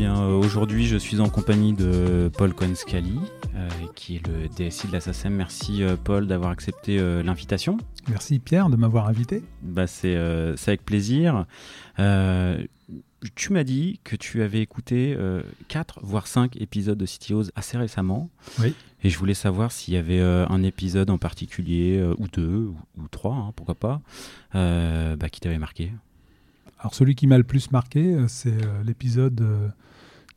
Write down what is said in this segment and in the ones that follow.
Bien, euh, aujourd'hui, je suis en compagnie de Paul Cohen-Scali, euh, qui est le DSI de la SACEM. Merci, euh, Paul, d'avoir accepté euh, l'invitation. Merci, Pierre, de m'avoir invité. Bah, c'est avec plaisir. Tu m'as dit que tu avais écouté 4 voire 5 épisodes de CTOs assez récemment. Oui. Et je voulais savoir s'il y avait un épisode en particulier, ou deux, ou, ou trois, hein, pourquoi pas, bah, qui t'avait marqué. Alors, celui qui m'a le plus marqué, euh, c'est euh, l'épisode euh,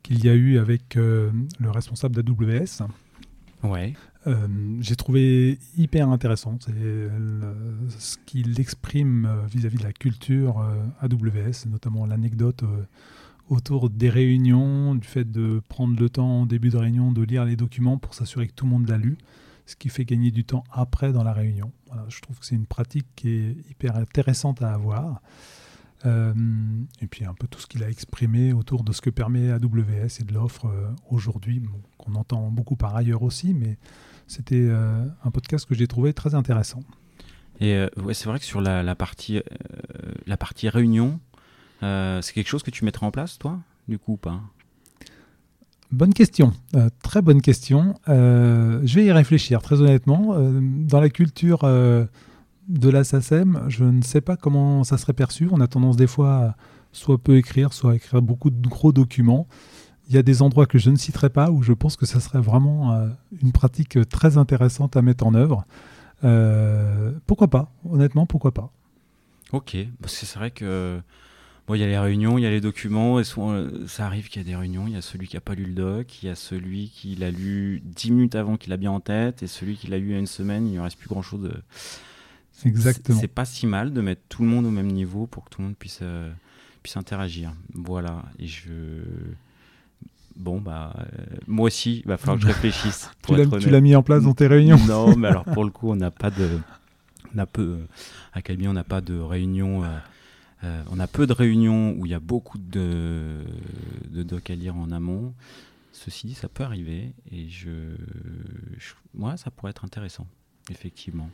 qu'il y a eu avec le responsable d'AWS. Ouais. Euh, J'ai trouvé hyper intéressant. Le- ce qu'il exprime vis-à-vis de la culture euh, AWS, notamment l'anecdote euh, autour des réunions, du fait de prendre le temps en début de réunion de lire les documents pour s'assurer que tout le monde l'a lu, ce qui fait gagner du temps après dans la réunion. Voilà, je trouve que c'est une pratique qui est hyper intéressante à avoir. Euh, et puis un peu tout ce qu'il a exprimé autour de ce que permet AWS et de l'offre euh, aujourd'hui, bon, qu'on entend beaucoup par ailleurs aussi, mais c'était euh, un podcast que j'ai trouvé très intéressant. Et euh, ouais, c'est vrai que sur la, la partie, euh, la partie réunion, euh, c'est quelque chose que tu mettrais en place, toi, du coup, ou pas? Bonne question, très bonne question. Je vais y réfléchir, très honnêtement. Dans la culture de la SACEM, je ne sais pas comment ça serait perçu. On a tendance des fois à soit peu écrire, soit à écrire beaucoup de gros documents. Il y a des endroits que je ne citerai pas où je pense que ça serait vraiment euh, une pratique très intéressante à mettre en œuvre. Euh, pourquoi pas Honnêtement, pourquoi pas Ok, parce que c'est vrai que bon, il y a les réunions, il y a les documents, et euh, ça arrive qu'il y a des réunions, il y a celui qui n'a pas lu le doc, il y a celui qui l'a lu 10 minutes avant qu'il l'a bien en tête, et celui qui l'a lu il y a une semaine, il ne reste plus grand-chose. de- Exactement. C'est pas si mal de mettre tout le monde au même niveau pour que tout le monde puisse, euh, puisse interagir. Voilà, et je... Bon, bah, euh, moi aussi, il va falloir que je réfléchisse. pour Tu l'as- mis en place dans tes réunions Non, mais alors pour le coup, on n'a pas de. On a peu. À Calbi, on n'a pas de réunions. euh, euh, on a peu de réunions où il y a beaucoup de, de docs à lire en amont. Ceci dit, ça peut arriver. Et je. je- moi, ça pourrait être intéressant, effectivement.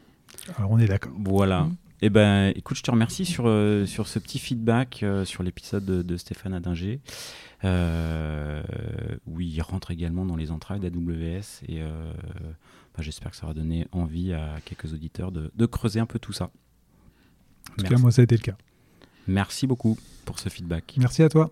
Alors on est d'accord. Voilà. Mm. Eh ben, écoute, je te remercie sur, euh, sur ce petit feedback euh, sur l'épisode de, de Stéphane Adinger, euh, où il rentre également dans les entrailles d'AWS. Et euh, bah, j'espère que ça va donner envie à quelques auditeurs de, de creuser un peu tout ça. En tout Merci. cas, moi, ça a été le cas. Merci beaucoup pour ce feedback. Merci à toi.